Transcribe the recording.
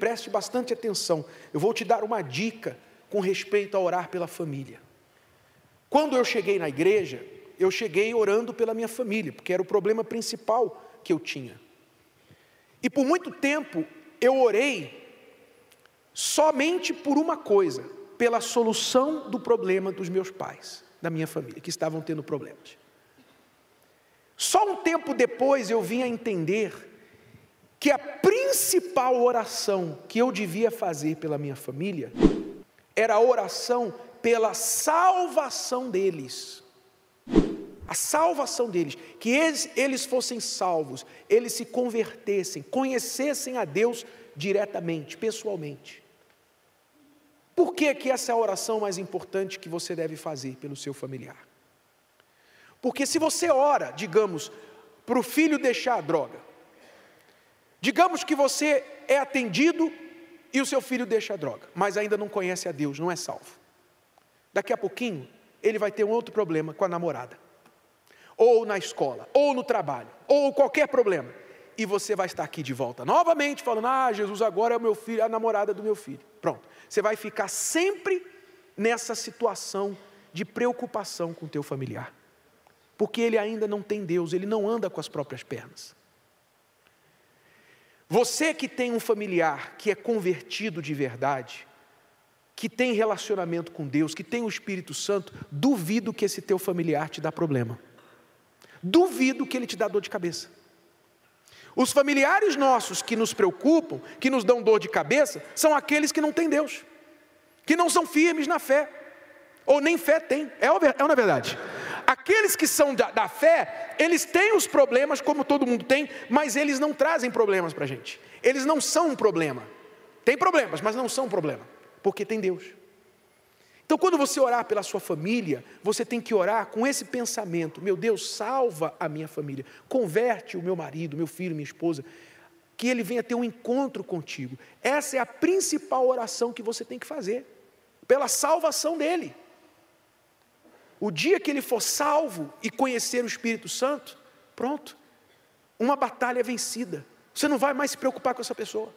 Preste bastante atenção. Eu vou te dar uma dica com respeito a orar pela família. Quando eu cheguei na igreja, eu cheguei orando pela minha família, porque era o problema principal que eu tinha. E por muito tempo eu orei somente por uma coisa, pela solução do problema dos meus pais, da minha família, que estavam tendo problemas. Só um tempo depois eu vim a entender que a principal oração que eu devia fazer pela minha família era a oração pela salvação deles. A salvação deles, que eles, eles fossem salvos, eles se convertessem, conhecessem a Deus diretamente, pessoalmente. Por que, que essa é a oração mais importante que você deve fazer pelo seu familiar? Porque se você ora, digamos, para o filho deixar a droga, Digamos que você é atendido e o seu filho deixa a droga, mas ainda não conhece a Deus, não é salvo. Daqui a pouquinho, ele vai ter um outro problema com a namorada, ou na escola, ou no trabalho, ou qualquer problema. E você vai estar aqui de volta novamente, falando: Ah, Jesus agora é o meu filho, a namorada do meu filho. Pronto. Você vai ficar sempre nessa situação de preocupação com o teu familiar. Porque ele ainda não tem Deus, ele não anda com as próprias pernas. Você que tem um familiar que é convertido de verdade, que tem relacionamento com Deus, que tem o Espírito Santo, duvido que esse teu familiar te dá problema. Duvido que ele te dá dor de cabeça. Os familiares nossos que nos preocupam, que nos dão dor de cabeça, são aqueles que não têm Deus, que não são firmes na fé, ou nem fé têm. É ou não é verdade? Aqueles que são da, da fé, eles têm os problemas como todo mundo tem, mas eles não trazem problemas para a gente. Eles não são um problema. Tem problemas, mas não são um problema, porque tem Deus. Então, quando você orar pela sua família, você tem que orar com esse pensamento: meu Deus, salva a minha família, converte o meu marido, meu filho, minha esposa, que ele venha ter um encontro contigo. Essa é a principal oração que você tem que fazer, pela salvação dele. O dia que ele for salvo e conhecer o Espírito Santo, pronto, uma batalha vencida. Você não vai mais se preocupar com essa pessoa.